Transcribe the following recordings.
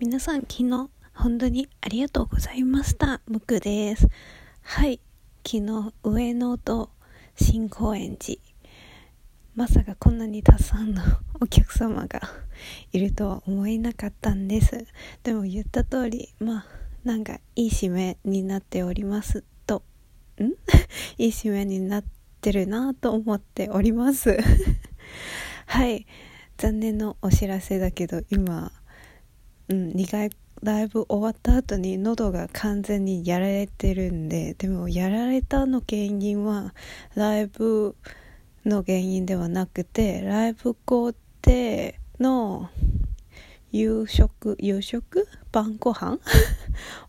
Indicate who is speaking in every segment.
Speaker 1: 皆さん昨日本当にありがとうございました。むくです。はい昨日上野と新高円寺。まさかこんなにたくさんのお客様がいるとは思えなかったんです。でも言った通りまあなんかいい締めになっておりますと。ん？いい締めになってるなと思っております。はい。残念のお知らせだけど今、うん、2回ライブ終わった後に喉が完全にやられてるんででもやられたの原因はライブの原因ではなくてライブ後での夕食夕食晩ご飯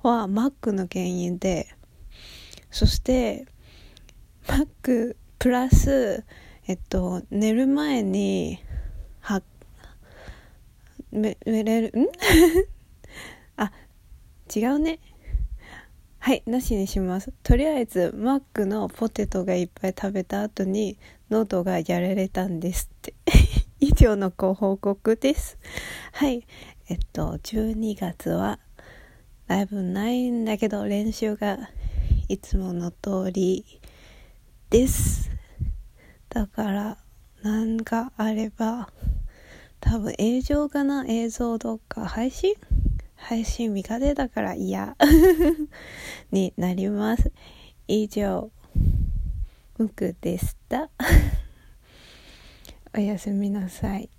Speaker 1: はマックの原因でそしてマックプラスえっと寝る前にはめめれる？ん？あ違うね。はいなしにします。とりあえずマックのポテトがいっぱい食べた後に喉がやられたんですって。以上のご報告です。はいえっと12月はライブないんだけど練習がいつもの通りです。だから何かあれば多分映像かな映像とか配信？配信見かけだから嫌。になります。以上ムクでした。おやすみなさい。